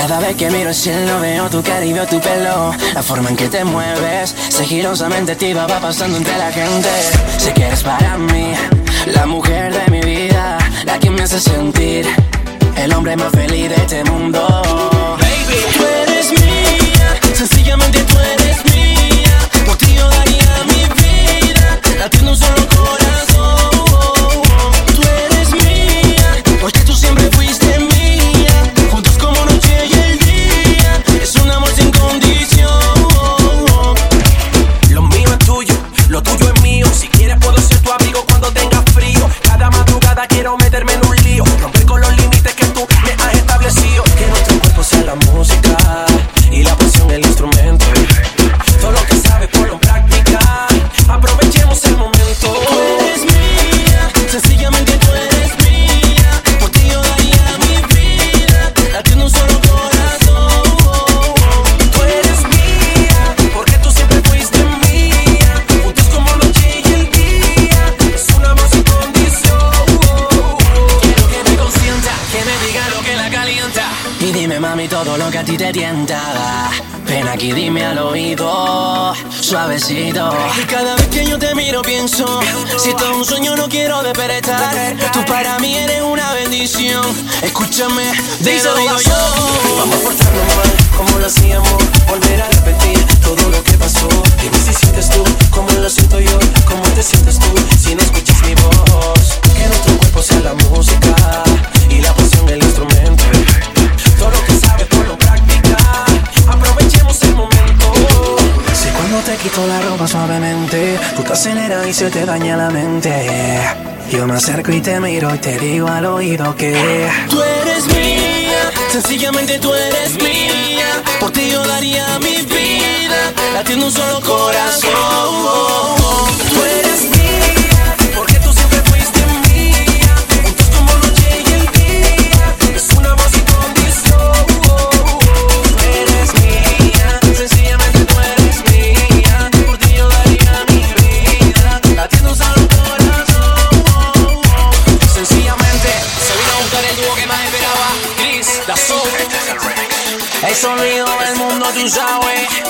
Cada vez que miro el cielo veo tu cara y veo tu pelo. La forma en que te mueves Sigilosamente te va pasando entre la gente. Sé que eres para mí La mujer de mi vida La que me hace sentir El hombre más feliz de este mundo. Baby, tú eres mía Sencillamente tú eres mía. Por ti yo daría mi vida Latiendo un solo corazón. Porque tú siempre fuiste mía, música todo lo que a ti te tienta. Ven aquí, dime al oído, suavecito. Y cada vez que yo te miro pienso, si todo es un sueño no quiero despertar. Tú para mí eres una bendición. Escúchame, te lo digo yo. Vamos a portarnos mal, como lo hacíamos. Volver a la ropa suavemente, tú te aceleras y se te daña la mente. Yo me acerco y te miro y te digo al oído que Tú eres mía, sencillamente tú eres mía. Por ti yo daría mi vida, latiendo un solo corazón. El sonido del mundo, tú sabes.